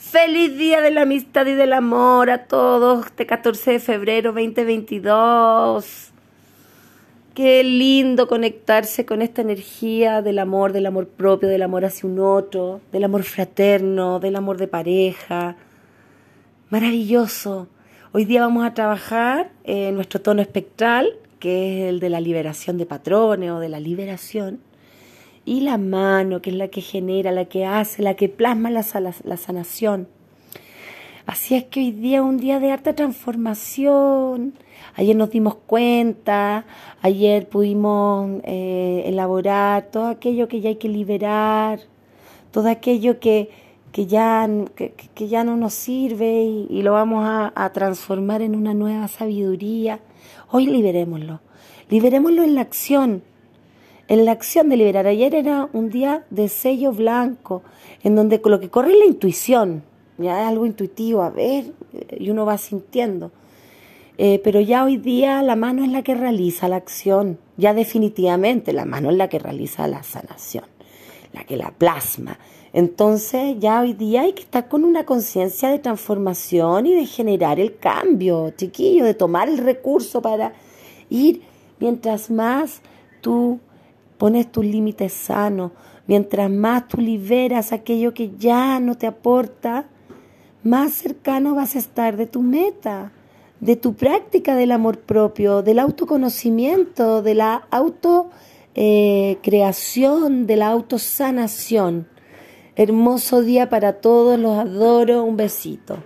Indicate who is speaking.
Speaker 1: Feliz día de la amistad y del amor a todos, este 14 de febrero 2022. Qué lindo conectarse con esta energía del amor, del amor propio, del amor hacia un otro, del amor fraterno, del amor de pareja. Maravilloso. Hoy día vamos a trabajar en nuestro tono espectral, que es el de la liberación de patrones o de la liberación y la mano, que es la que genera, la que hace, la que plasma la, la, sanación. Así es que hoy día es un día de harta transformación. Ayer nos dimos cuenta, ayer pudimos eh, elaborar todo aquello que ya hay que liberar, todo aquello que, que, ya, que, ya no nos sirve y, lo vamos a, a transformar en una nueva sabiduría. Hoy liberémoslo, liberémoslo en la acción en la acción de liberar. Ayer era un día de sello blanco, en donde lo que corre es la intuición, ya es algo intuitivo, a ver, y uno va sintiendo. Eh, pero ya hoy día la mano es la que realiza la acción, ya definitivamente la mano es la que realiza la sanación, la que la plasma. Entonces ya hoy día hay que estar con una conciencia de transformación y de generar el cambio, chiquillo, de tomar el recurso para ir mientras más tú pones tus límites sanos, mientras más tú liberas aquello que ya no te aporta, más cercano vas a estar de tu meta, de tu práctica del amor propio, del autoconocimiento, de la autocreación, de la autosanación. Hermoso día para todos, los adoro, un besito.